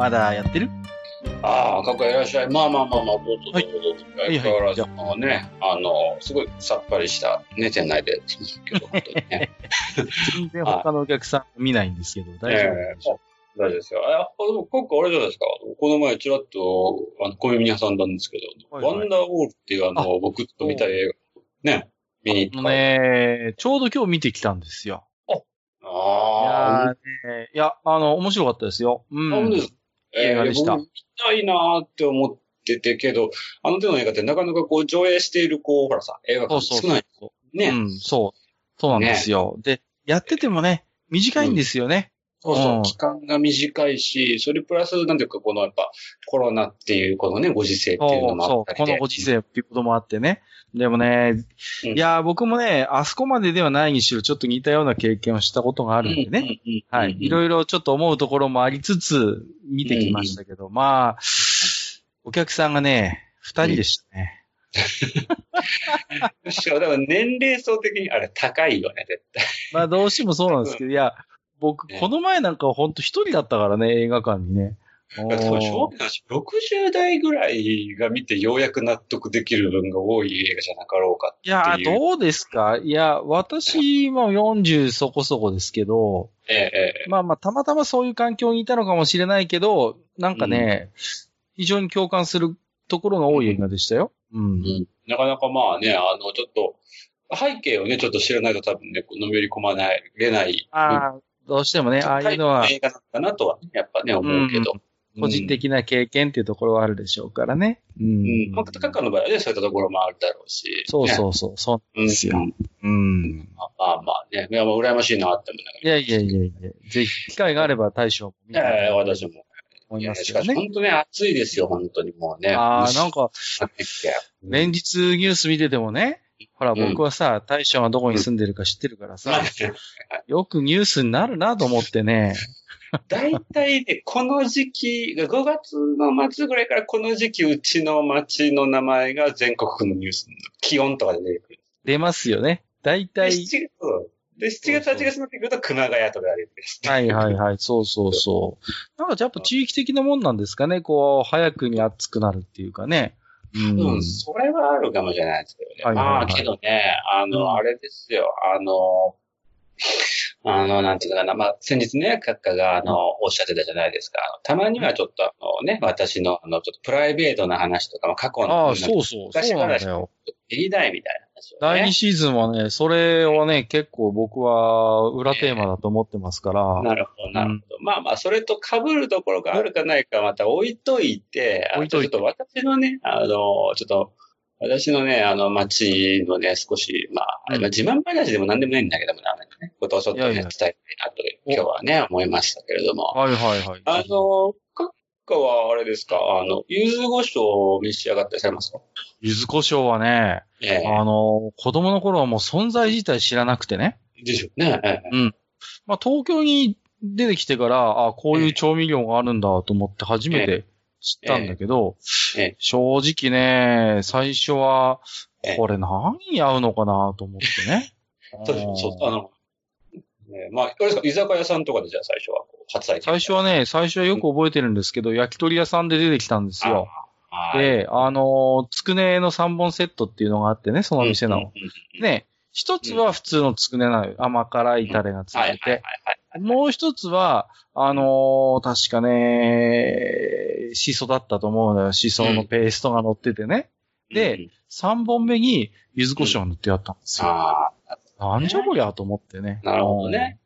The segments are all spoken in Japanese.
まだやってる？ああ、かっこいらっしゃい。まあまあまあまあ、どうぞどうど相変わらずのね、あの、すごいさっぱりした、ね、店内で、けど、本当にね。全然他のお客さん見ないんですけど、大丈夫ええでしょ大丈夫ですよ。あ、でも、今回あれじゃないですか。この前、ちらっと、あの、小耳に挟んだんですけど、はいはいワンダーウォールっていう、あの、僕と見た映画、ね、見に行った。ね、ちょうど今日見てきたんですよ。いあやーねいや、あの、面白かったですよ。うあ、ん。映画でした僕行きたいなーって思っててけど、あの手の映画ってなかなかこう上映している、こう、ほらさ、映画そうそう館少ない。そう。ね。うん、そう。そうなんですよ。で、やっててもね、短いんですよね。そうそうう、ん期間が短いし、それプラス、なんていうか、このやっぱ、コロナっていう、このね、ご時世っていうのそう、そう。もあったりで。このご時世っていうこともあってね。でもね、うんいやー、僕もね、あそこまでではないにしろ、ちょっと似たような経験をしたことがあるんでね。ねはい。いろいろちょっと思うところもありつつ、見てきましたけど、まあ、お客さんがね、二人でしたね。ろ。しかも、だから年齢層的にあれ高いよね、絶対。まあ、どうしてもそうなんですけど、いや、僕、ねこの前なんかほんと一人だったからね、映画館にね。おだから正ー直な話、60代ぐらいが見てようやく納得できる分が多い映画じゃなかろうかいやっていう。どうですか？いや、私も40そこそこですけど、ええええまあまあ、たまたまそういう環境にいたのかもしれないけど、なんかね、非常に共感するところが多い映画でしたよ。うん。うんなかなかまあね、あの、ちょっと、背景をね、ちょっと知らないと多分ね、のめり込まない、れない。どうしてもね、ああいうのは、映画なんだなとは、やっぱね、思うけど。個人的な経験っていうところはあるでしょうからね。ううん。ん。まあ、カカの場合はね、そういったところもあるだろうし。そうう。そうそう、そううん。ですようんうん。まあまあまあね、いや、まあ、羨ましいなって思いながいやいやいやいや、ぜひ、機会があれば大将も見たら。ええ私も。思いますしかし。本当ね、暑いですよ、本当にもうね。ああ、なんか、ね、連日ニュース見ててもね、ほら、うん僕はさ、大将がどこに住んでるか知ってるからさ、まよくニュースになるなと思ってね。あ大体ね、この時期、5月の末ぐらいからこの時期、うちの町の名前が全国区のニュース、気温とかで出てくる。出ますよね。大で、体、7月、で、7月、8月になってくると熊谷とかが出てくる。はいはいはい、そうそうそう。なんかやっぱ地域的なもんなんですかね、こう、早くに暑くなるっていうかね。うん。うん、それはあるかもしれないですけどね。はいはいはいまあ、けどね、あの、うんあれですよ、あの、あの、なんていうのかな、まあ、先日ね、閣下が、あの、おっしゃってたじゃないですか。たまにはちょっと、あのね、私の、あの、ちょっとプライベートな話とか、まあ、過去の、ああ、そうそう、そうなんだよ。言いたいみたいな話を、ね。第2シーズンはね、それはね、結構僕は裏テーマだと思ってますから。なるほど、なるほど。まあまあ、それと被るところがあるかないかまた置いといて、あ置いといてちょっと私のね、あの、ちょっと、私のね、あの、街のね、少し、まあ、自慢話でも何でもないんだけども、ダメだね。ことをちょっとね、いやいや伝えたいなと、今日はね、思いましたけれども。はいはいはい。あの、閣下はあれですか、あの、柚子胡椒を召し上がってされますか？柚子胡椒はね、ええあの、子供の頃はもう存在自体知らなくてね。でしょうね。ええまあ、東京に出てきてから、あこういう調味料があるんだと思って初めて知ったんだけど、ええ正直ね、最初はええ、これ何に合うのかなと思ってね。そうあの、ね、まあ、あれですか、居酒屋さんとかでじゃあ最初は初体験。最初はね、最初はよく覚えてるんですけど、焼き鳥屋さんで出てきたんですよ。で、あの、つくねの3本セットっていうのがあってね、その店の。うんうんうんね、一つは普通のつくねなのよ。甘辛いタレがついてて。はい。もう一つは、あのー確かね、シソだったと思うのよ。シソのペーストが乗っててね。でうん、三本目に柚子胡椒を塗ってやったんですよ。あなんじゃこりゃと思ってね。なるほどね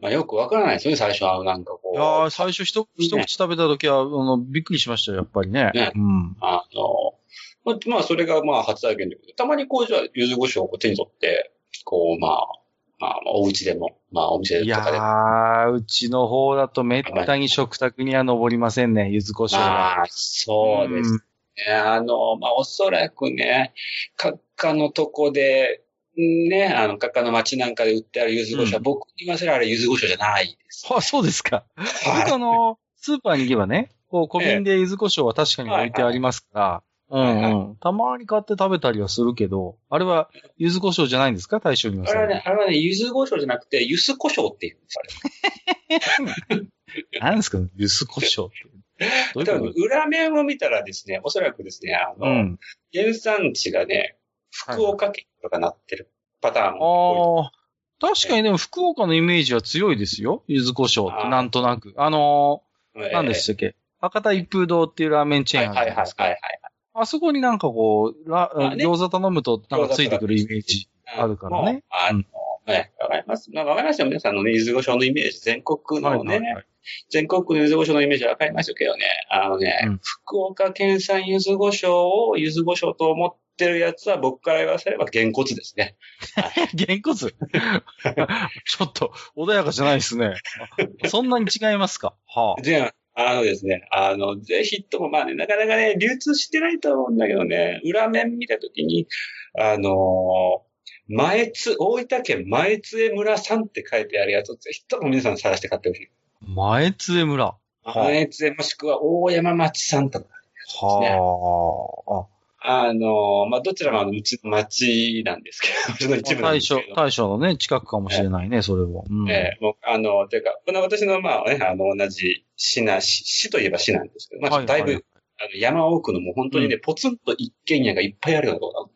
まあよくわからないですよね、最初はなんかこうん。う。いやー最初一一口食べた時は、あの、びっくりしましたよ、やっぱりね。ねうん。あの、まあ、まあ、それがまあ初体験で、たまにこう、じゃあ、柚子胡椒を手に取って、こう、まあ、まあ、お家でも、まあ、お店いやとかでも。ー、うちの方だとめったに食卓には登りませんね、柚子胡椒が。まあ、そうですね。あの、まあ、おそらくね、閣下のとこで、ね、あの、閣下の街なんかで売ってある柚子胡椒は、うん僕に言わせるあれ柚子胡椒じゃないです。あ、そうですか。あの、スーパーに行けばね、こう、小瓶で柚子胡椒は確かに置いてありますから、うんうん。たまに買って食べたりはするけど、あれは柚子胡椒じゃないんですか？大将に言わせる。いあれはね、あれはね、柚子胡椒じゃなくて、柚子胡椒って言うんです、あれ。何ですか？柚子胡椒って。多分、裏面を見たらですね、おそらくですね、あとの、うん。原産地がね、福岡県とかなってるパターンも多い。ああ、確かにでも福岡のイメージは強いですよ。柚子胡椒って、なんとなく。あのえー、何でしたっけ？博多一風堂っていうラーメンチェーンあはいはいはいるじゃないですか。はいはい。あそこになんかこう、ラまあね餃子頼むとなんかついてくるイメージ。あるからねあの、ね、わかります。まあ、わかりますよ。皆さんのね、柚子胡椒のイメージ、全国のね、はいはいはい全国の柚子胡椒のイメージわかりますけどね、あのね、うん福岡県産柚子胡椒を柚子胡椒と思ってるやつは僕から言わせればげんこつですね。げんこつちょっと、穏やかじゃないですね。あそんなに違いますかはあ。じゃあ、あのですね、あの、ぜひとも、まあね、なかなかね、流通してないと思うんだけどね、裏面見たときに、あの前津、大分県前津江村さんって書いてあるやつをぜひとも皆さん探して買ってほしい。前津江村。はあ。前津江もしくは大山町さんとか。はあのまあ、どちらもあのうちの町なんですけど、うちの一部あ。大んですけ、ど。大将のね、近くかもしれないね、それは。うん。ええもう、あの、というか、この私の、まあね、あの、同じ市な、市、市といえば市なんですけど、まあ、はいだいぶ、はいあの、山奥のもう本当にね、ポツンと一軒家がいっぱいあるようなところ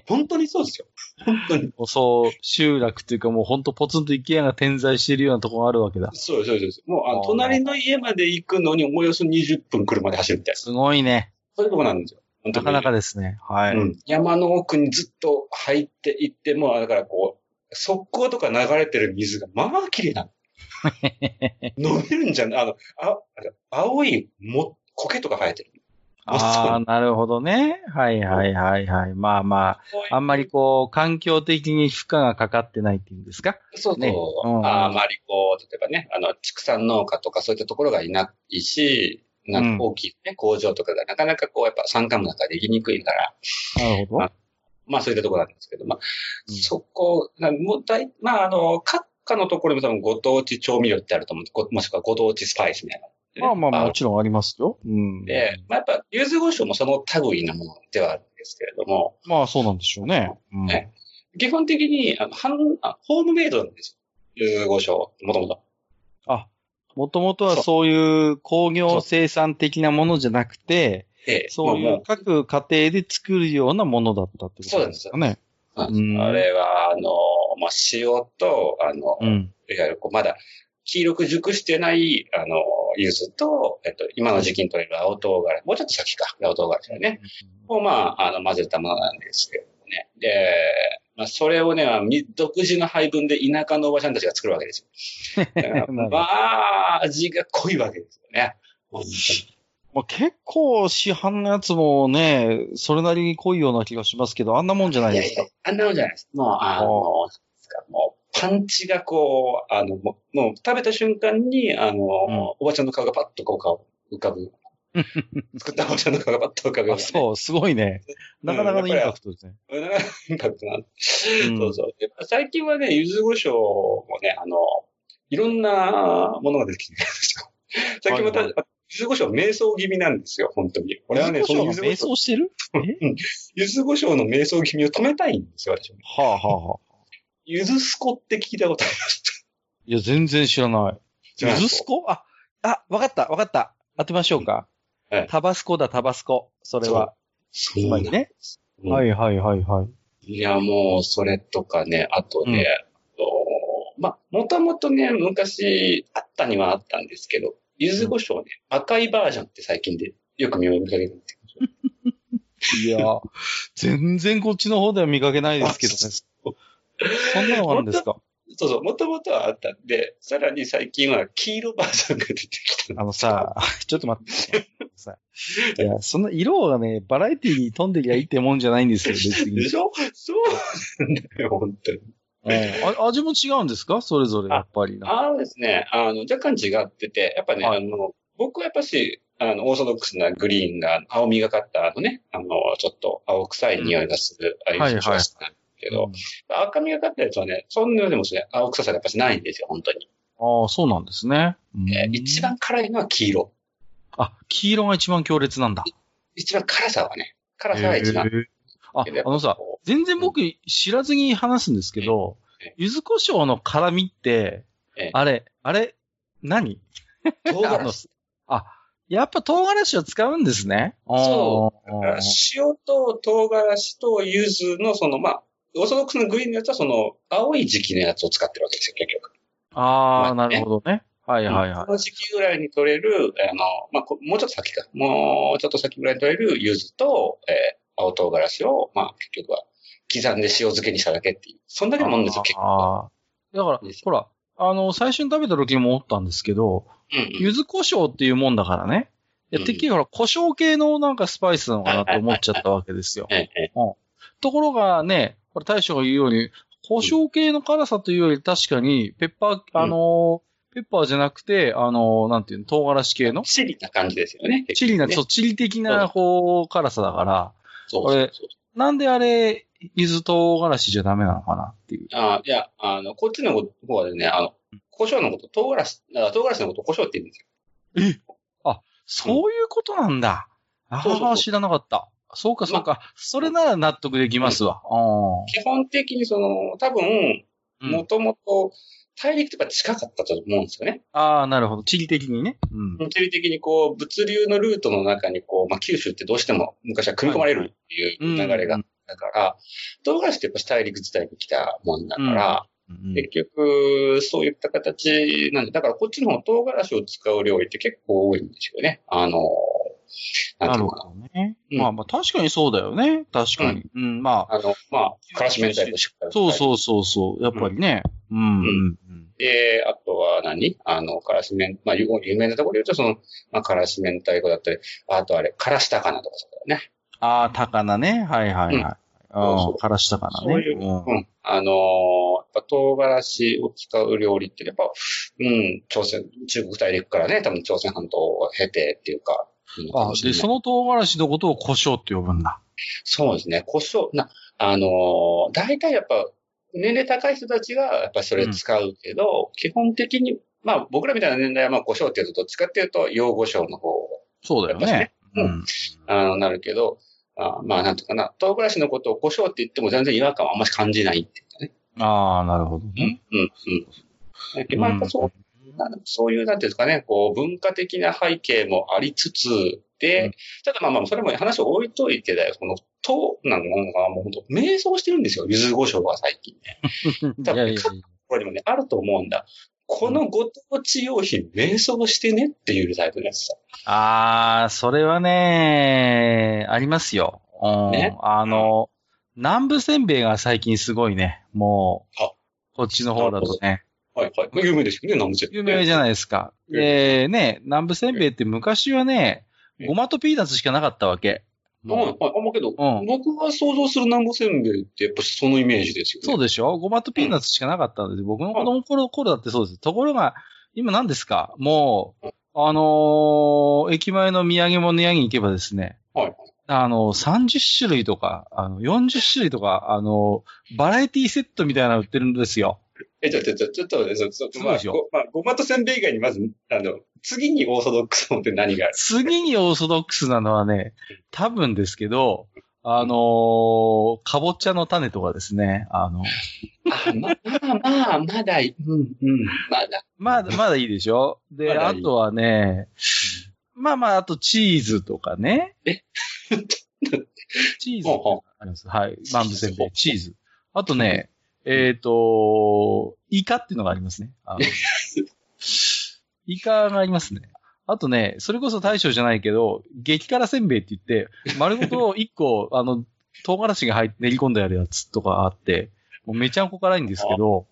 本当にそうですよ。本当に。そう、集落っていうかもうほんとポツンと一軒家が点在しているようなところがあるわけだ。そうそうです。もう、あの、あー隣の家まで行くのにおよそ20分車で走るみたいな。すごいね。そういうとこなんですよ。なかなかですね。はい。うん。山の奥にずっと入っていって、もう、だからこう、側溝とか流れてる水が、まあ、綺麗なの。飲めるんじゃないあの、あ、青いも、苔とか生えてる。ああ、なるほどね。はいはいはいはい。まあまあ、あんまりこう、環境的に負荷がかかってないっていうんですか？そうそう。ねうんああまりこう、例えばね、あの、畜産農家とかそういったところがいないし、なんか大きいね、工場とかがなかなかこう、やっぱ山間部なんかできにくいから、なるほど。あまあそういったところなんですけど、まあ、うんそこ、なもう大、まああの、各家のところにも多分ご当地調味料ってあると思うもしくはご当地スパイスみたいな。まあまあもあちろんありますよ。うん。で、まあやっぱ、柚子胡椒もその類なものではあるんですけれども、まあそうなんでしょうね。うん。ね基本的に、あの、ハンあホームメイドなんですよ。柚子胡椒、もともと。あ、もともとはそういう工業生産的なものじゃなくて、で、そういもう各家庭で作るようなものだったってことです。かね。ううん。あれは、あの、まあ、塩と、あの、うん。いわゆるこう、まだ、黄色く熟してない、あの、柚子と、えっと、今の時期に取れる青唐辛子、もうちょっと先か、青唐辛子だね。を、まあ、あの、混ぜたものなんですけどね。で、まあ、それをね、独自の配分で田舎のおばちゃんたちが作るわけですよ。まあ、味が濃いわけですよね。まあ、結構市販のやつもね、それなりに濃いような気がしますけど、あんなもんじゃないですかいやいや。、あんなのじゃないです。もう、あの、もう、パンチがこう、あの、もう、もう食べた瞬間に、あの、おばちゃんの顔がパッとこう顔浮かぶ。作ったおばちゃんの顔がパッと浮かぶようなね、あそう、すごいね。なかなかのインパクトですね。なかなかインパクトな。うんそうそう。で最近はね、柚子胡椒もね、あの、いろんなものが出てきてるんですよ。最近また、はいは柚子胡椒瞑想気味なんですよ、本当に。俺はね、その柚子瞑椒想してる？え？柚子胡椒の瞑想気味を止めたいんですよ、私も。はあはあはあ。柚子スコって聞いたことあります？いや、全然知らない。ゆずすこ？あ、あ、わかった、わかった。当てましょうか。はいタバスコだ、タバスコ。それは。そうつまりね。うんはいはいはいはい。いや、もう、それとかね、あとね、あのまあ、もともとね、昔、あったにはあったんですけど、柚子胡椒ね、赤いバージョンって最近でよく見かけるんです いや、全然こっちの方では見かけないですけどね。そうそんなのあるんですか？そうそう、もともとはあったんで、さらに最近は黄色バージョンが出てきたあのさ、ちょっと待って。さ いや、そんな色がね、バラエティに富んでりゃいいってもんじゃないんですよ、別にで。しょ？そうなんだよ、本当に。うんあ味も違うんですか？それぞれ、やっぱりな。あのですね、あの、若干違ってて、やっぱね、はいあの、僕はやっぱし、あの、オーソドックスなグリーンが、青みがかった、あのね、あの、ちょっと青臭い匂いがする、ああいうはいはい色が好きなんけど、赤みがかったやつはね、そんなでもね、青臭さがやっぱしないんですよ、本当に。ああ、そうなんですね。うんえー一番辛いのは黄色。あ、黄色が一番強烈なんだ。一番辛さはね、辛さが一番。あ、あのさ、全然僕知らずに話すんですけどええ、柚子胡椒の辛みってええ、あれ、あれ、何？唐辛子。あ、やっぱ唐辛子を使うんですね。そう塩と唐辛子と柚子のその、まあ、オーソドックスのグリーンのやつはその、青い時期のやつを使ってるわけですよ、結局。あー、なまあねるほどね。はいはいはいこ。の時期ぐらいに取れる、あの、まあ、こもうちょっと先か。もうちょっと先ぐらいに取れる柚子と、えー青唐辛子を、まあ、結局は刻んで塩漬けにしただけっていう。そんだけのもんですよ、結構。あーだからほら、あの、最初に食べた時も思ったんですけど、うんうん柚子胡椒っていうもんだからね。いや、うんてっきりほら、胡椒系のなんかスパイスなのかなと思っちゃったわけですよ。ところがね、これ大将が言うように、胡椒系の辛さというより確かに、ペッパー、あのー、ペッパーじゃなくて、あのー、なんていうの、唐辛子系の、チリな感じですよね。チリな、ねそう、チリ的な、こう、辛さだから、これそうそうそう。なんであれ、柚子唐辛子じゃダメなのかなっていう。あいや、あの、こっちの方はね、あの、胡椒のこと、唐辛子、あ唐辛子のことを胡椒って言うんですよ。そういうことなんだ。ああ、そうそうそう知らなかった。そうか、そうか。それなら納得できますわ。あ基本的にその、多分、あ。もともと、大陸とか近かったと思うんですよね。ああ、なるほど。地理的にね。うん。地理的にこう、物流のルートの中にこう、まあ、九州ってどうしても昔は組み込まれるっていう流れがあったから、唐辛子ってやっぱ大陸自体に来たもんだから、うん結局、そういった形なんで、だからこっちの方唐辛子を使う料理って結構多いんですよね。あの、なるほ。どね。うんまあまあ確かにそうだよね。確かに。うん、まあ。あの、まあ、からし明太子しっかり。そうそうそうそう。やっぱりね。うん。で、あとは何？あの、からしめん、まあ、有有名なところで言うと、その、まあ、からし明太子だったり、あとあれ、からし高菜とかそうだよね。ああ、高菜ね。はいはいはい。ああ、からし高菜ね。そういう、うんうん。あのーやっぱ唐辛子を使う料理って、やっぱ、うん、朝鮮、中国大陸からね、多分朝鮮半島を経てっていうかあで、その唐辛子のことを胡椒って呼ぶんだ。そうですね。胡椒、な、あのー大体やっぱ、年齢高い人たちがやっぱそれ使うけど、基本的に、まあ僕らみたいな年代はまあ胡椒っていうと、どっちかっていうと、洋胡椒の方そうだよね。ねうん。あの、なるけど、あまあなんとかな、唐辛子のことを胡椒って言っても全然違和感はあんまり感じないっていうかね。ああ、なるほどね。うん、うん。だけどまあやっぱそう、そういう、なんていうんですかね、こう、文化的な背景もありつつ、で、うんただまあまあ、それも話を置いといてだよ、この、と、なんか、もう本当、瞑想してるんですよ、柚子胡椒は最近ね。いやいやいや。これにもね、あると思うんだ。このご当地用品、瞑想してねっていうタイプのやつさ。ああ、それはね、ありますよ。うんねあの、南部せんべいが最近すごいね。もうあ、こっちの方だとね。はいはい。有名ですよね、南部ゃ有名じゃないですか。うんで、ね、南部せんべいって昔はね、うんごまとピーナッツしかなかったわけ。はい、はい。あ、まあけど、うん僕が想像する南部せんべいってやっぱそのイメージですよね。そうでしょ？ごまとピーナッツしかなかったんで、僕の子供の頃頃だってそうです。ところが、今何ですか？もう、あのー駅前の土産物屋に行けばですね、はい。あの、30種類とか、あの、40種類とか、あの、バラエティセットみたいなの売ってるんですよ。え、ちょ、ちょ、ちょ、ちょっと、そ、そ、まあ、すごまあ、ごまとせんべい以外にまず、あの、次にオーソドックスのって何がある？次にオーソドックスなのはね、多分ですけど、あのーかぼちゃの種とかですね、あの、あ、まあ、まあ、まだい、うん、うん、まだ。まだ、まだいいでしょ？で、あとはね、まあまあ、あとチーズとかね。え？チーズあります。はい。南部せんべい、チーズ。あとね、えっ、と、イカっていうのがありますね。イカがありますね。あとね、それこそ大将じゃないけど、激辛せんべいって言って、丸ごと一個、あの、唐辛子が入って練り込んであるやつとかあって、もうめちゃんこ辛いんですけど、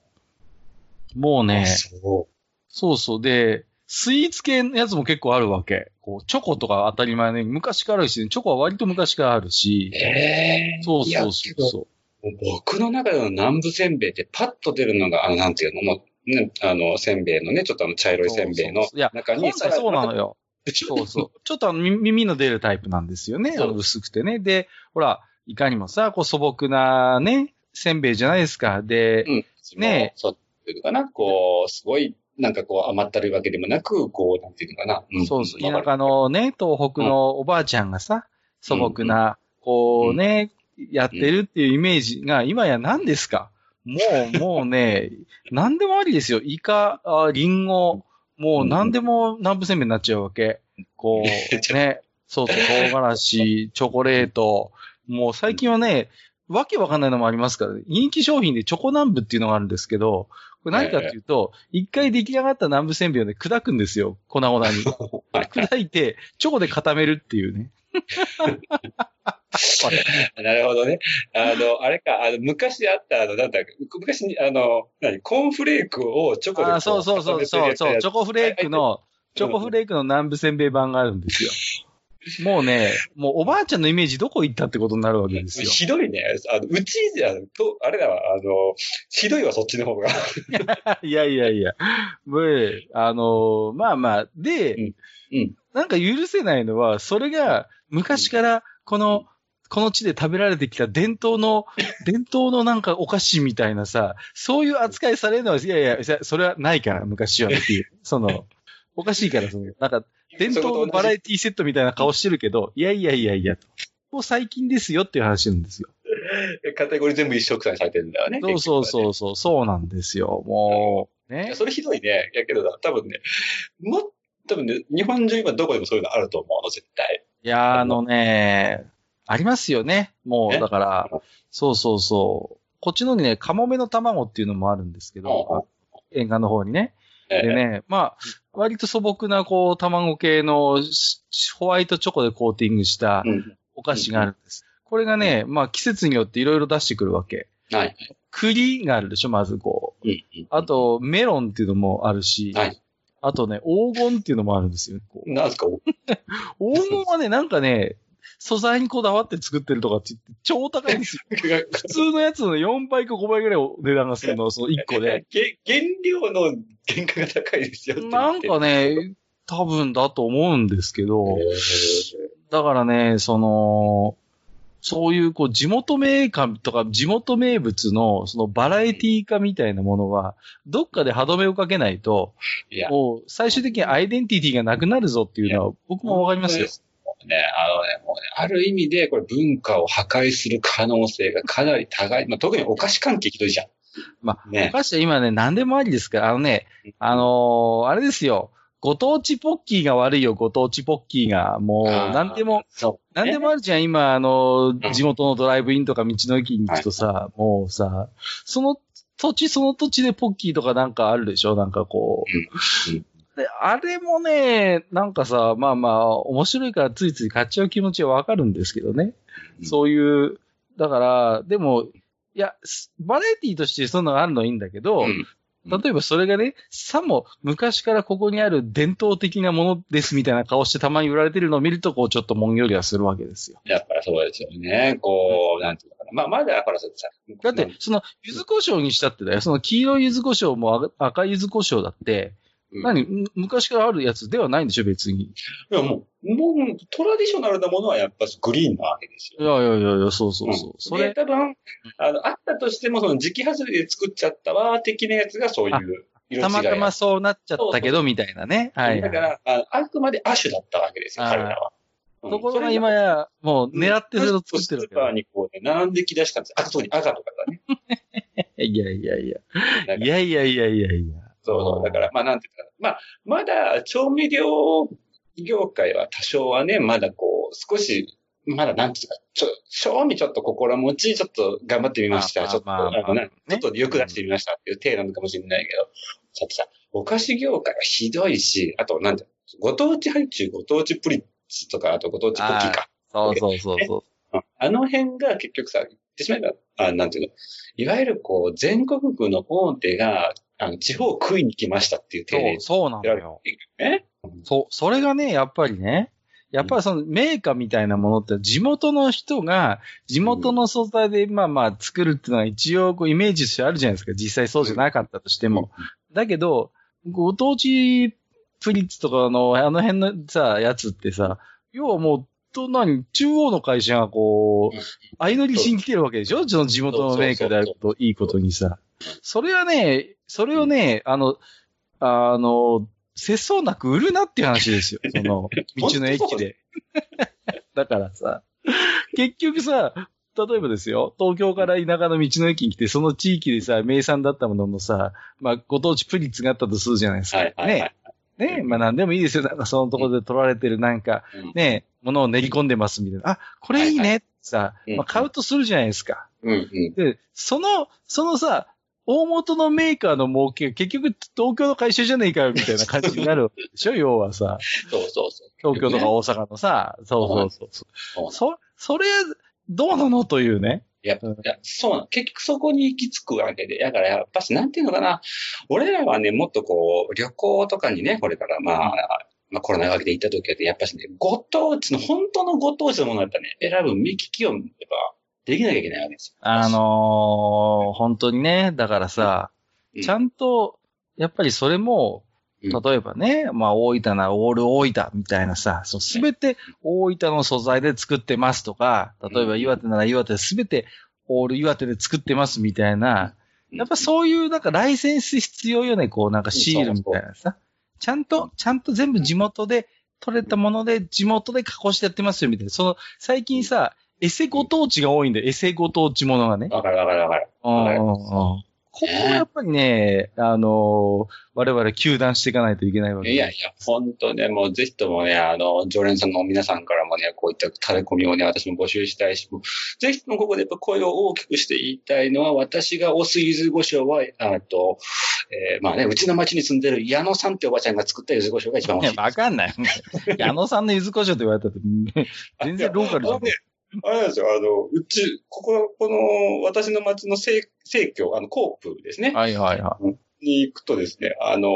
もうねあ、そそうそう。で、スイーツ系のやつも結構あるわけ。こう、チョコとか当たり前ね、昔からあるし、チョコは割と昔からあるしう。、ええそうそうそう。僕の中での南部せんべいってパッと出るのが、あの、なんていうの、もう、ね、あの、せんべいのね、ちょっとあの、茶色いせんべいのそうそういや、中に、本来そうなのよ。そうそう。ちょっとあのみ耳の出るタイプなんですよね。薄くてね。で、ほら、いかにもさ、こう素朴なね、せんべいじゃないですか。で、うん。ねねそういうのかな、こう、すごい、なんかこう甘ったるいわけでもなく、こう、なんていうのかな。んそうそう。田舎のね、東北のおばあちゃんがさ、素朴な、こうね、やってるっていうイメージが、今や何ですか？もう、もうね、何でもありですよ。イカ、あリンゴ、もう何でも南部せんべいになっちゃうわけ。こう、ね、そうそう、唐辛子、チョコレート。もう最近はね、わけわかんないのもありますから、ね、人気商品でチョコ南部っていうのがあるんですけど、これ何かっていうと、一回出来上がった南部せんべいをね、砕くんですよ。粉々に。はい砕いて、チョコで固めるっていうね。なるほどね。あの、あれか、あの、昔あった、あの、なんだっけ、昔に、あの、何、コーンフレークをチョコでこあーそうそうそうそうそう、チョコフレークの、チョコフレークの南部せんべい版があるんですよ。もうね、もうおばあちゃんのイメージどこ行ったってことになるわけですよ。ひどいね。あの、うち、あの、と、あれだわ、あの、ひどいわ、そっちの方が。いやいやいや。で、あのまあまあ、で、うんうんなんか許せないのは、それが昔からこの、この地で食べられてきた伝統の、伝統のなんかお菓子みたいなさ、そういう扱いされるのは、いやいや、それはないから、昔はっていう。その、おかしいから、その、なんか、伝統のバラエティセットみたいな顔してるけど、いやいやいやいや、と。もう最近ですよっていう話なんですよ。カテゴリー全部一色散されてるんだよね。そうそうう。そうそう、そうなんですよ。もう、ね。それひどいね。やけどな、多分ね、も、多分ね、日本中今どこでもそういうのあると思うの、絶対。いやー、あのね、ありますよね。もう、えだから、そうそうそう。こっちのにね、カモメの卵っていうのもあるんですけど、沿岸の方にね。えでね、まあ、割と素朴な、こう、卵系のしホワイトチョコでコーティングしたうん。お菓子があるんです。これがね、まあ、季節によっていろいろ出してくるわけ。はい。栗があるでしょ、まずこう。うん。うんあ、と、メロンっていうのもあるし、はいあとね、黄金っていうのもあるんですよ。こうなんすか、黄金はね、なんかね、素材にこだわって作ってるとかって言って超高いんですよ。普通のやつの4倍か5倍ぐらい値段がするの、その1個で。げ原料の原価が高いですよ。なんかね、多分だと思うんですけど、だからね、その、そういうこう地元名感とか地元名物のそのバラエティ化みたいなものは、どっかで歯止めをかけないと、もう最終的にアイデンティティがなくなるぞっていうのは僕もわかりますよ。ね、あのね、もうね、ある意味で、これ文化を破壊する可能性がかなり高い。まあ、特にお菓子関係ひどいじゃん。まあ、おね。菓子は今ね、何でもありですから、あのね、あのーあれですよ。ご当地ポッキーが悪いよ、ご当地ポッキーが。もう、あー何でも、そう。何でもあるじゃん、今、あの地元のドライブインとか道の駅に行くとさ、もうさ、その土地その土地でポッキーとかなんかあるでしょ？なんかこう。で、あれもね、なんかさ、まあまあ、面白いからついつい買っちゃう気持ちはわかるんですけどね。うんそういう、だから、でも、いや、すバラエティとしてそういうのがあるのはいいんだけど、うん例えばそれがね、さも昔からここにある伝統的なものですみたいな顔してたまに売られてるのを見ると、こうちょっともんよりはするわけですよ。やっぱりそうですよね。こう、なんていうのかな。まあ、まだ、ほら、さ、だって、その、柚子胡椒にしたってだよ。その黄色い柚子胡椒も赤赤柚子胡椒だって、うん何？む昔からあるやつではないんでしょ、別に。いや、もう、もう、トラディショナルなものはやっぱグリーンなわけですいよ。やいやいやいや、そうそうそう。んそれで、、多分、あの、あったとしても、その時期外れで作っちゃったわ、的なやつがそういう色違い。たまたまそうなっちゃったけど、みたいなね。はい、はい。だから、ああくまで亜種だったわけですよ、彼らは。うんところが今や、もう狙ってそれを作ってるスーパーにこうね、並んでき出したんですあ、そうに赤とかがね。いやいやいや。いやいやいやいやいや。そうそう。だから、まあなんていうか、まあ、まだ調味料業界は多少はね、まだこう、少し、まだなんていうか、ちょ、賞味ちょっと心持ち、ちょっと頑張ってみました。まあちょっと、まあのね、ねちょっと欲出してみましたっていう体なのかもしれないけど、ちょっとさ、お菓子業界はひどいし、あと、なんてご当地配中、ご当地プリッツとか、あとご当地ポッキーか。そうそうそうそう。うんあの辺が結局さ、言ってしまえば、あなんていうの、いわゆるこう、全国区の大手が、あの、地方を食いに来ましたっていう体でそう、そうなのやられよ。ていくね。そう、それがね、やっぱりね、いやっぱりそのメーカーみたいなものって地元の人が地元の素材でまあまあ作るっていうのは一応こうイメージとしてあるじゃないですか。実際そうじゃなかったとしても。だけど、ご当地プリッツとかのあの辺のさ、やつってさ、要はもう、と何、中央の会社がこう、相乗りしに来てるわけでしょ？その地元のメーカーであるといいことにさ。それはね、それをね、あの、あの、節操なく売るなっていう話ですよ。その、道の駅で。だからさ、結局さ、例えばですよ、東京から田舎の道の駅に来て、その地域でさ、名産だったもののさ、まあ、ご当地プリッツがあったとするじゃないですか。はいはいはい。ね。ねまあ何でもいいですよ。なんかそのところで取られてるなんか、うんね、ものを練り込んでますみたいな。あ、これいいねってさ、うんまあ、買うとするじゃないですか。うんうん。で、その、そのさ、大元のメーカーの儲けが結局東京の会社じゃねえかよみたいな感じになるわけでしょ要はさ、そうそうそう。東京とか大阪のさ、そうそうそうそう。それ、どうなのというね。いや、うんいやそうなの。結局そこに行き着くわけで。だからやっぱし、なんていうのかな。俺らはね、もっとこう、旅行とかにね、これからまあ、まあコロナがけで行った時はね、やっぱしね、ご当地の、本当のご当地のものだったらね、選ぶ目利きを、やっぱ、できなきゃいけないわけですよ。あのー、本当にね、だからさ、うん。ちゃんと、やっぱりそれも、うん。例えばね、まあ大分ならオール大分みたいなさ、そうすべて大分の素材で作ってますとか、例えば岩手なら岩手すべてオール岩手で作ってますみたいな、やっぱそういうなんかライセンス必要よね、こうなんかシールみたいなさ。ちゃんと、ちゃんと全部地元で取れたもので地元で加工してやってますよみたいな。その、最近さ、エセご当地が多いんだよ。エセご当地ものがね。わかるわかるわかる。うんうんうんここはやっぱりね、あのー我々休断していかないといけないわけいやいや、本当ね、もうぜひともね、あの、常連さんの皆さんからもね、こういったタレコミをね、私も募集したいし、ぜひともここでやっぱ声を大きくして言いたいのは、私が推す柚子胡椒は、あと、えーまあね、うちの町に住んでる矢野さんっておばちゃんが作った柚子胡椒が一番美味しい。わかんない。矢野さんの柚子胡椒って言われたって、ね全然ローカルじゃんあれなんですよ、あの、うち、ここ、この、私の町の生、生協、あの、コープですね。はいはいはに行くとですね、あの、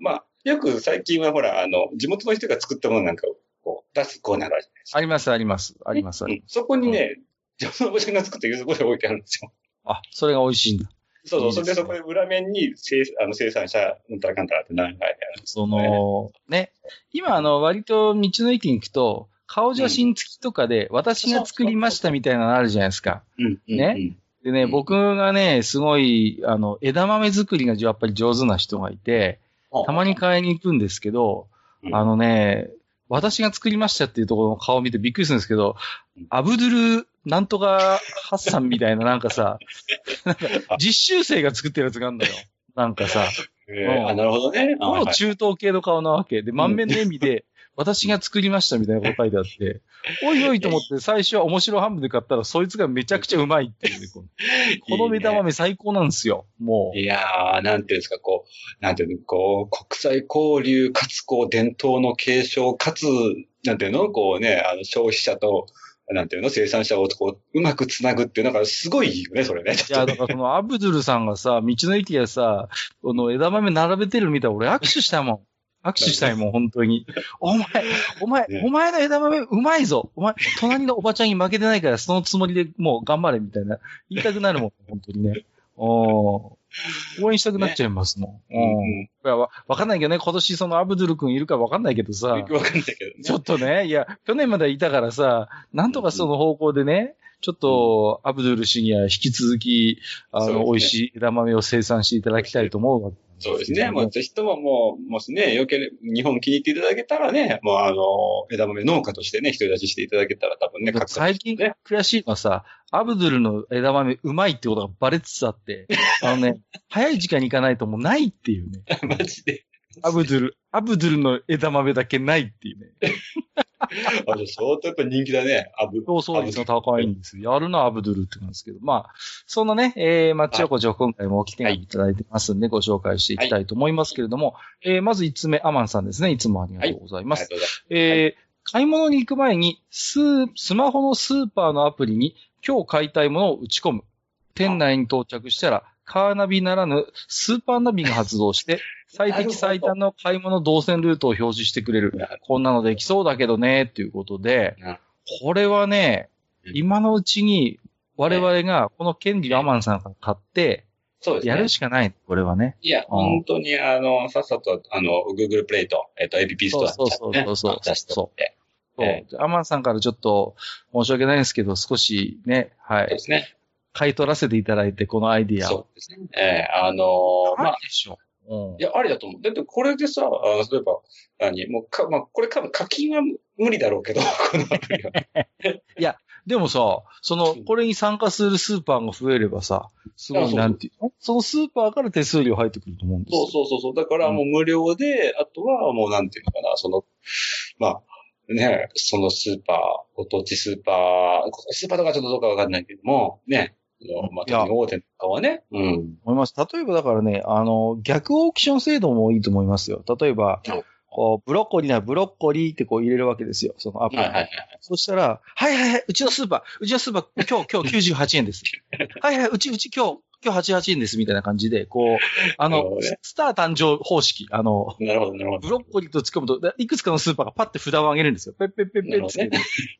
まあ、よく最近はほら、あの、地元の人が作ったものなんかをこう出すコーナーがあるじゃないですい。か。ありますあります。あります。そこにね、地元のおばちゃんが作った柚子胡椒を置いてあるんですよ。あ、それが美味しいんだ。そうそう、それでそこで裏面に生あの生産者、なんたらかんたらって何回かあるんですその、ね。今、あの、割と道の駅に行くと、顔写真付きとかで、私が作りましたみたいなのあるじゃないですか。ねうんでね、うん。僕がね、すごい、あの、枝豆作りがやっぱり上手な人がいて、たまに買いに行くんですけど、うん。あのね、私が作りましたっていうところの顔を見てびっくりするんですけどうん、アブドゥル、なんとかハッサンみたいななんかさ、なんか実習生が作ってるやつがあるんだよ。なんかさ、うんえー。あ、なるほどね。あはいこの中東系の顔なわけ。で、満面の笑みで、私が作りましたみたいなこと書いてあって、おいおいと思って最初は面白半分で買ったら、そいつがめちゃくちゃうまいっていうね、こ のこの目玉目最高なんですよ。もう。いやー、なんていうんですか、こう、なんていうの、こう、国際交流、かつこう、伝統の継承、かつ、なんていうの、こうね、あの、消費者と、なんていうの、生産者をこう、うまくつなぐっていうのがすごいよね、それね。いや、だからそのアブドゥルさんがさ、道の駅でさ、この枝豆並べてるの見たら俺握手したもん。握手したいもん、本当に。お前、お前、ねお前の枝豆うまいぞ。お前、隣のおばちゃんに負けてないから、そのつもりでもう頑張れ、みたいな。言いたくなるもん、本当にね。おー応援したくなっちゃいますもん。うんうんいやわわかんないけどね、今年そのアブドゥル君いるかわかんないけどさわかんないけどね。ちょっとね、いや、去年までいたからさ、なんとかその方向でね、ちょっと、アブドゥル氏には引き続き、あの、ね美味しい枝豆を生産していただきたいと思うわけそうですね。もうぜひとももう、もしね、よければ、日本気に入っていただけたらね、もうあの、枝豆農家としてね、独り立ちしていただけたら多分ね、各社最近ね悔しいのはさ、アブドゥルの枝豆うまいってことがバレつつあって、あのね、早い時間に行かないともうないっていうね。マジで。アブドゥル、アブドゥルの枝豆だけないっていうね。あ、じゃあ相当やっぱ人気だね。アブ。競争率が高いんですよ。やるな、アブドゥルって感じですけど。まあ、そのね、えー、マッチ横丁今回もお来ていただいてますんで、ご紹介していきたいと思いますけれども、えー、まず5つ目、アマンさんですね。いつもありがとうございあます。りがとうござい。えー、買い物に行く前に、スー、スマホのスーパーのアプリに今日買いたいものを打ち込む。店内に到着したら、カーナビならぬスーパーナビが発動して、最適最短の買い物動線ルートを表示してくれる。こんなのできそうだけどね、っていうことでうん、これはねう、ん今のうちに我々がこの権利をアマンさんから買って、そうですね。やるしかない、これはね。いや、本当に、あの、さっさと、あの、Google プレイと、えっと、APP ストアそうそうそうそう出して。そうえアマンさんからちょっと申し訳ないんですけど、少しね、はい、そうですね。買い取らせていただいて、このアイディアを。そうですね。ええあの、まああ、でしょ。うんいや、ありだと思う。だってこれでさ、あの例えば、何、もうか、まあ、これ多分課金は無理だろうけど、このアプリは。でもさ、そのう、んこれに参加するスーパーが増えればさ、すごいなんていうの？そのスーパーから手数料入ってくると思うんですよ。そうそうそうそう。だからもう無料で、あとはもうなんていうのかな、その、まあ、ね、そのスーパー、ご当地スーパー、スーパーとかちょっとどうかわかんないけども、ね、まあ、大手とかはね、うん。思います。例えばだからね、あの、逆オークション制度もいいと思いますよ。例えばはい、こう、ブロッコリーならブロッコリーってこう入れるわけですよ。そのアプリに。はいはいはい。そしたら、はいはいはい、うちのスーパー、うちのスーパー、今日、今日98円です。はいはい、うち、うち今日、今日88円です、みたいな感じで、こう、あのねスター誕生方式、あの、なるほど、なるほど。ブロッコリーと突っ込むと、だいくつかのスーパーがパッて札を上げるんですよ。ペッペッペッペッって。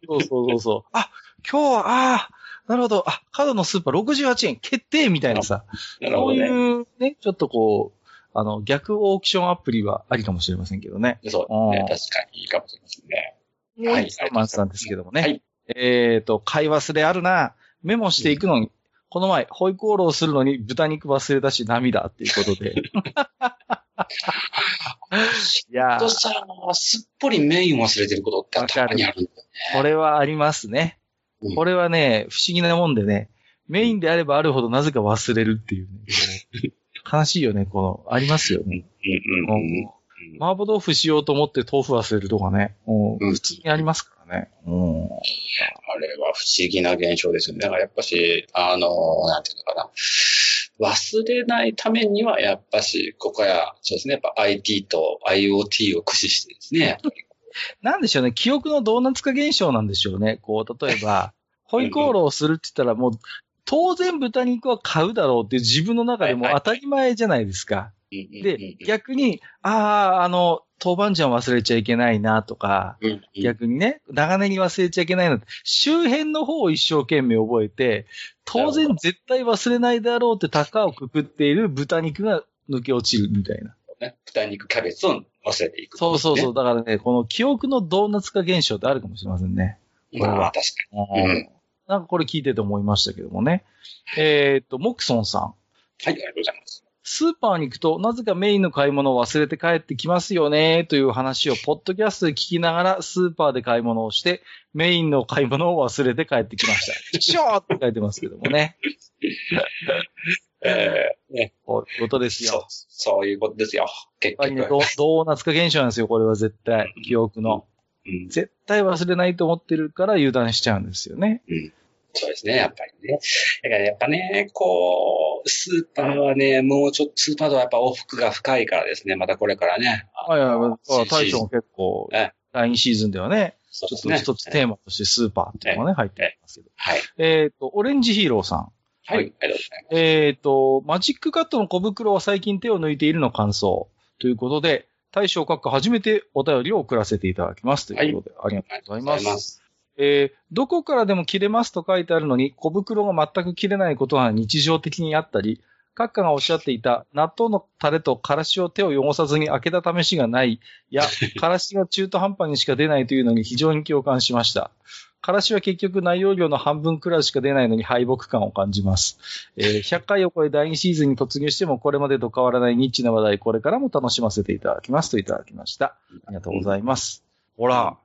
そうそうそうそう。あ、今日は、ああ、なるほど。あ、角のスーパー68円決定みたいなさ。そうなるほどね。いうね、ちょっとこう、あの、逆オークションアプリはありかもしれませんけどね。そうねうん。確かにいいかもしれませんね。はいマンスなんですけどもね。はいえっ、と、買い忘れあるな。メモしていくのに、この前、ホイコーローするのに豚肉忘れたし涙っていうことで。いやこれはね不思議なもんでね、メインであればあるほどなぜか忘れるっていうね。悲しいよね、この、ありますよね。うんうんうん。麻婆豆腐しようと思って豆腐忘れるとかね。普通にありますからね。うんあれは不思議な現象ですよね。だからやっぱし、あの、なんていうのかな。忘れないためには、やっぱし、ここや、そうですね、やっぱ IT と IoT を駆使してですね、やっぱりなんでしょうね。記憶のドーナツ化現象なんでしょうね。こう、例えば、ホイコーローをするって言ったらもう、当然豚肉は買うだろうっていう自分の中でも当たり前じゃないですか。で、で逆に、ああ、あの、豆板醤忘れちゃいけないなとか、逆にね、長ネギ忘れちゃいけないなって、周辺の方を一生懸命覚えて、当然絶対忘れないだろうって高をくくっている豚肉が抜け落ちるみたいな。ね豚肉、キャベツを忘れていく、そうそうそう。う。だからね、この記憶のドーナツ化現象ってあるかもしれませんね。これはまあ、確かに。うんなんかこれ聞いてて思いましたけどもね。えっ、と、モクソンさん。はい、ありがとうございます。スーパーに行くと、なぜかメインの買い物を忘れて帰ってきますよね、という話を、ポッドキャストで聞きながら、スーパーで買い物をして、メインの買い物を忘れて帰ってきました。しょーって書いてますけどもね。えーね、こういうことですそうよ。、そういうことですよ。結やっぱりね、局。ドドーナツ化現象なんですよ、これは絶対。記憶の。うん絶対忘れないと思ってるから油断しちゃうんですよね。そうですね、やっぱりね。だからやっぱね、こう、スーパーはね、もうちょっと、スーパーとはやっぱ往復が深いからですね、またこれからね。はいはい大将も結構ええ、第2シーズンではね。ちょっと一つテーマとしてスーパーっていうのがね、入ってますけど。はい。えっと、オレンジヒーローさん。はい。あはいりがとうございます。えっ、と、マジックカットの小袋は最近手を抜いているの感想ということで、大将閣下初めてお便りを送らせていただきますということで、ありがとうございます。ます。えーどこからでも切れますと書いてあるのに、小袋が全く切れないことが日常的にあったり、閣下がおっしゃっていた納豆のタレとからしを手を汚さずに開けた試しがない、や、からしが中途半端にしか出ないというのに非常に共感しました。からしは結局内容量の半分くらいしか出ないのに敗北感を感じます。えー 100回を超え第2シーズンに突入してもこれまでと変わらないニッチな話題、これからも楽しませていただきますといただきました。ありがとうございます。ほら、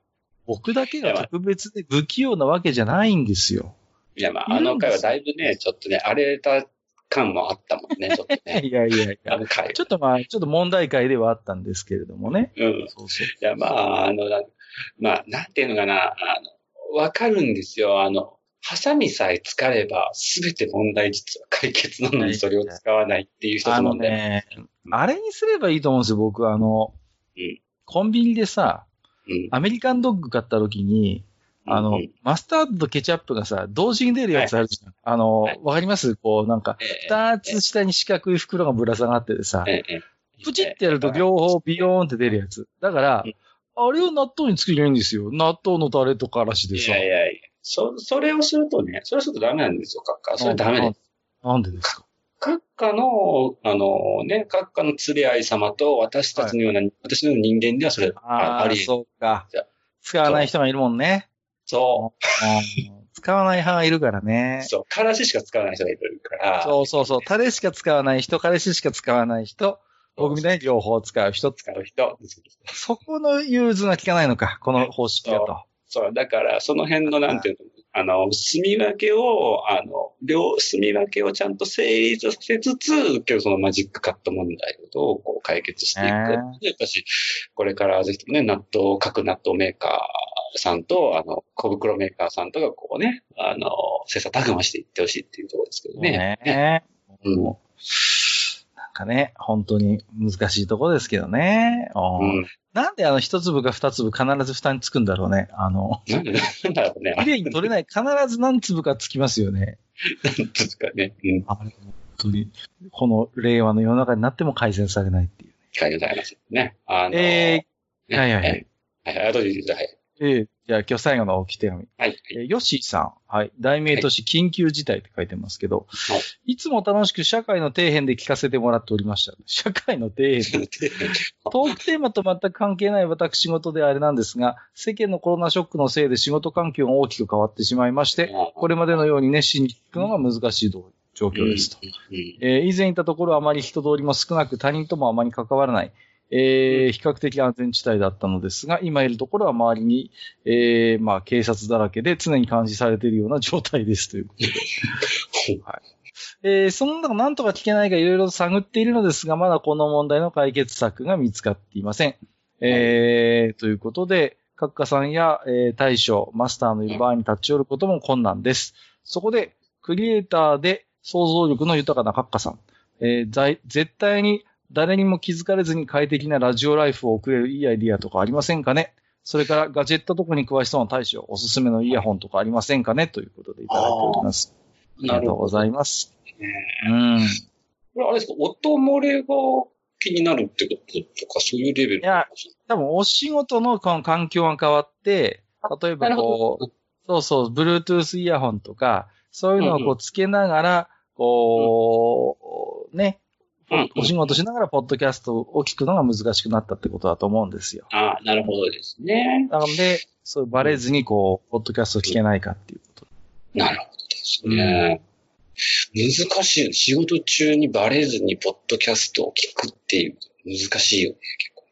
僕だけが特別で不器用なわけじゃないんですよ。いや、まあ、あの回はだいぶね、ちょっとね、荒れた感もあったもんね、ちょっとね。いやいやいや。あの回。ちょっとまあ、ちょっと問題解ではあったんですけれどもね。うん。そうそう。いや、まあ、あの、なまあ、なんていうのかな、あの、わかるんですよ。あの、ハサミさえ使えば、すべて問題実は解決なのに、それを使わないっていう一つあの問題。ね、あれにすればいいと思うんですよ、僕は。あの、うんコンビニでさ、うん。アメリカンドッグ買った時に、あの、うんマスタードとケチャップがさ、同時に出るやつあるじゃん。あの、わ、はいかります？こう、なんか、ええ二つ下に四角い袋がぶら下がっててさ、ええプチってやると両方ビヨーンって出るやつ。だからうん、あれを納豆につけりゃいいんですよ。納豆のタレとからしでさ。いやいやいや。そ、それをするとね、それをするとダメなんですよ、カッカ。それダメです。なんでですか？カッカの、あのね、カッカの連れ合い様と私たちのような、私のような人間ではそれ、あああ、ありえそうか。使わない人がいるもんね。そうん使わない派がいるからう。ね。そう。からししか使わない人がいるから。そうそうそう。タレしか使わない人、彼氏しか使わない人、僕みたいに両方使う人。使う人。そこの融通が効かないのか、この方式だと。そう。だから、その辺の、なんていうの、あの、住み分けを、あの、両、住み分けをちゃんと成立させつつ、今日そのマジックカット問題をどうこう解決していくやっぱし、これからぜひともね、納豆、各納豆メーカーさんと、あの、小袋メーカーさんとか、こうね、あの、切磋琢磨していってほしいっていうところですけどね。ねうん。なんかね、本当に難しいところですけどね。うんうん。なんであの一粒か二粒必ず蓋につくんだろうね。あの、なんで、なんだろうね。綺麗に取れない、必ず何粒かつきますよね。なん。ですかね。うん。本当に、この令和の世の中になっても改善されないっていう。書いてありますよね。あの、えねはい。はい。はい。はい。はい、あとで言ってください。えーじゃあ今日最後の置き手紙。はい。えーヨッシーさん。はい。題名とし緊急事態って書いてますけど、はいいつも楽しく社会の底辺で聞かせてもらっておりました。社会の底辺でトークテーマと全く関係ない私事であれなんですが、世間のコロナショックのせいで仕事環境が大きく変わってしまいまして、これまでのように熱心に聞くのが難しい状況ですと。えー以前いたところはあまり人通りも少なく他人ともあまり関わらない、えー比較的安全地帯だったのですが、今いるところは周りに、えーまあ警察だらけで常に監視されているような状態ですということで。えーその中なんとか聞けないかいろいろと探っているのですが、まだこの問題の解決策が見つかっていません。えーということで、閣下さんや、えー大将、マスターのいる場合に立ち寄ることも困難です。そこで、クリエイターで想像力の豊かな閣下さん、えー在絶対に誰にも気づかれずに快適なラジオライフを送れるいいアイディアとかありませんかね？それからガジェットとかに詳しそうな大将、おすすめのイヤホンとかありませんかね？ということでいただいております。ありがとうございます。うん。いこれあれですか、音漏れが気になるってこととか、そういうレベルいや多分お仕事のこの環境が変わって、例えばこう、そうそう、Bluetooth イヤホンとか、そういうのをこうつけながら、こう、ね、うんうんお仕事しながらポッドキャストを聞くのが難しくなったってことだと思うんですよ。ああ、なるほどですね。なので、そうバレずにこう、ポッドキャストを聞けないかっていうこと。なるほどですね。難しい。仕事中にバレずにポッドキャストを聞くっていう、難しいよね、結構。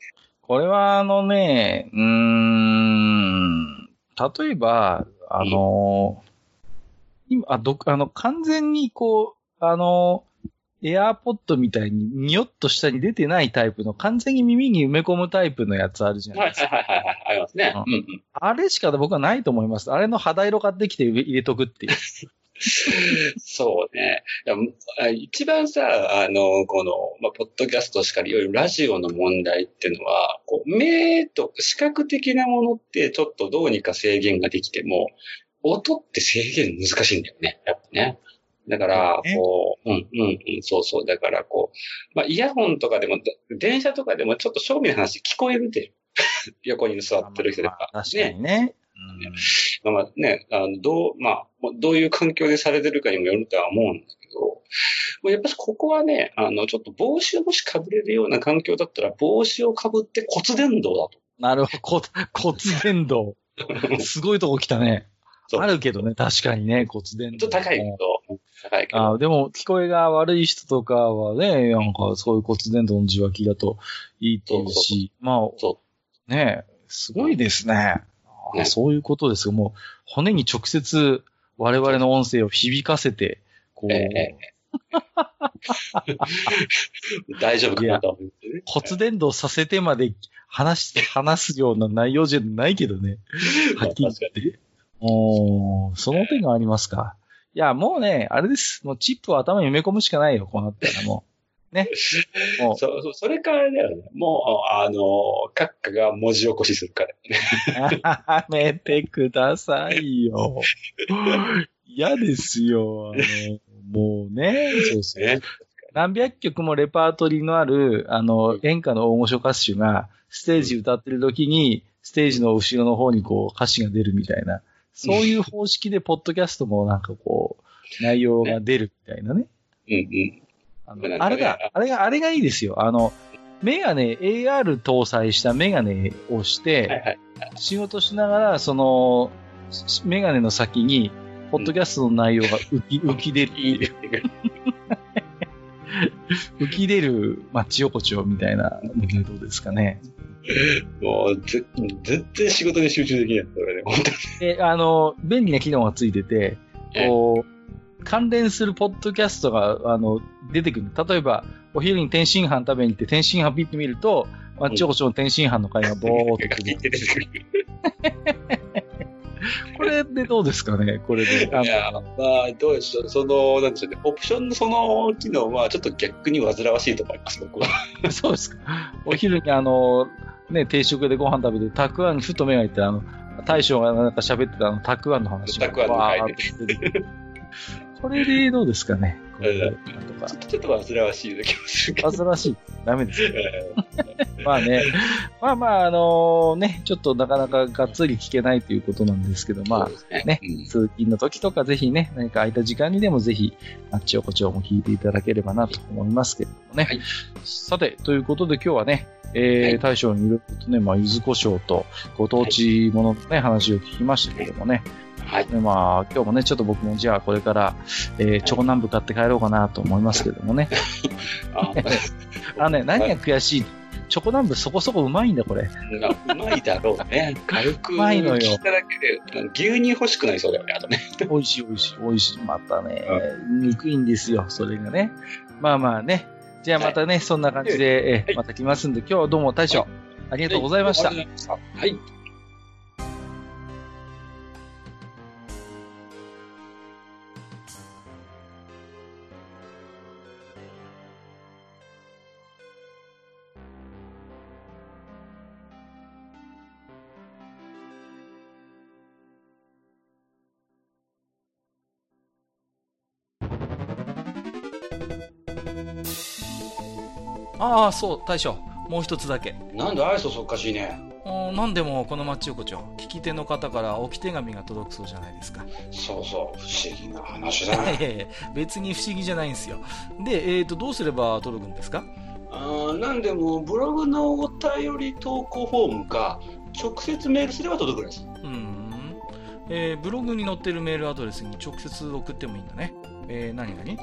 これはあのね、うーん、例えば、あの、今、あ、ど、あの、完全にこう、あの、エアーポッドみたいにニヨッと下に出てないタイプの、完全に耳に埋め込むタイプのやつあるじゃないですか。はいはいはいはい。ありますね。うんうん。あれしか僕はないと思います。あれの肌色買ってきて入れとくっていう。そうね。一番さ、あの、この、まあ、ポッドキャストしかり、いわゆるラジオの問題っていうのは、こう、目と視覚的なものってちょっとどうにか制限ができても、音って制限難しいんだよね。やっぱね。だから、ねこう、うん、うん、うん、そうそう。だから、こう、まあ、イヤホンとかでも、電車とかでもちょっと正味の話聞こえるで。横に座ってる人とか。まあ確かにね。まあまあね、あの、どう、まあ、どういう環境でされてるかにもよるとは思うんだけど、もうやっぱりここはね、あの、ちょっと帽子をもし被れるような環境だったら、帽子を被って骨伝導だと。なるほど。こ骨伝導。すごいとこ来たね。あるけどね、確かにね、骨伝導。ちょっと高いけど、高いけど。あでも、聞こえが悪い人とかはね、なんかそういう骨伝導の受話器だといいっていうし、まあ、そねすごいですね。あねそういうことですよ。もう、骨に直接我々の音声を響かせて、こう、ええ 大丈夫かなと思ね。骨伝導させてまで話して、話すような内容じゃないけどね。はっきり言って。おーその手がありますか。いや、もうね、あれです。もうチップを頭に埋め込むしかないよ、こうなったらも ね。もうそうそう、それからだよね。もう、あの、閣下が文字起こしするからね。やめてくださいよ。嫌ですよ。あのもうね、そうそう。ね。何百曲もレパートリーのある、あの、演歌の大御所歌手が、ステージ歌ってる時に、ステージの後ろの方にこう歌詞が出るみたいな、そういう方式で、ポッドキャストもなんかこう、内容が出るみたいなね。うんうん。あのあれが、あれが、あれがいいですよ。あの、メガネ、AR 搭載したメガネをしはいて、はい。仕事しながら、その、しメガネの先に、ポッドキャストの内容が浮き、浮き出る 浮き出るマッチ横丁みたいなのでどうですかね。もう、ぜ絶対仕事に集中できない。それね、本当に。で、あの、便利な機能がついてて、こう、関連するポッドキャストが、あの、出てくる。例えば、お昼に天津飯食べに行って、天津飯ピッて見ると、マッチ横丁の天津飯の会がボーっと。出てくる。これでどうですかね？これで。あいや、まあ、どうでしょう。その、なんでしょうね。オプションのその機能は、ちょっと逆に煩わしいと思います、僕は。の、そうですか。お昼にあの、ね、定食でご飯食べて、たくあんにふと目がいって、あの、大将がなんか喋ってたあの、たくあんの話が。たくあんの回わーっと出てくるこれでどうですかね？ちょっと煩わしいような気もするけど。煩わしい。ダメです。えまあね。まあまあ、あのね、ちょっとなかなかがっつり聞けないということなんですけど、ーまあ、ねうん通勤の時とかぜひね、何か空いた時間にでもぜひ、あっちおこちょも聞いていただければなと思いますけれどもね。はいさて、ということで今日はね、えーはい大将にいろいろとね、まあ、柚子胡椒とご当地もののね、話を聞きましたけれどもね。はい。でまあ、今日もね、ちょっと僕もじゃあこれから、えー、長南部買って帰ろうかなと思いますけどもね。あ あのね、何が悔しいチョコ南部そこそこうまいんだ、これ。うまいだろうね。軽くうまいのよ聞いただけで、牛乳欲しくなりそうだよね、あとね。美味しい美味しい美味しい。またね、憎いんですよ、それがね。まあまあね。じゃあまたね、そんな感じで、えはいーまた来ますんで、今日はどうも大将、はありがとうございました。ありがとうございました。はい。ああ、そう、大将。もう一つだけ。なんで愛想そっかしいね。おなんでもこの町横丁、聞き手の方から置き手紙が届くそうじゃないですか。そうそう、不思議な話だね。別に不思議じゃないんですよ。で、えーと、どうすれば届くんですか？あーなんでも、ブログのお便り投稿フォームか、直接メールすれば届くらしい。うーん。えーブログに載ってるメールアドレスに直接送ってもいいんだね。えー、何々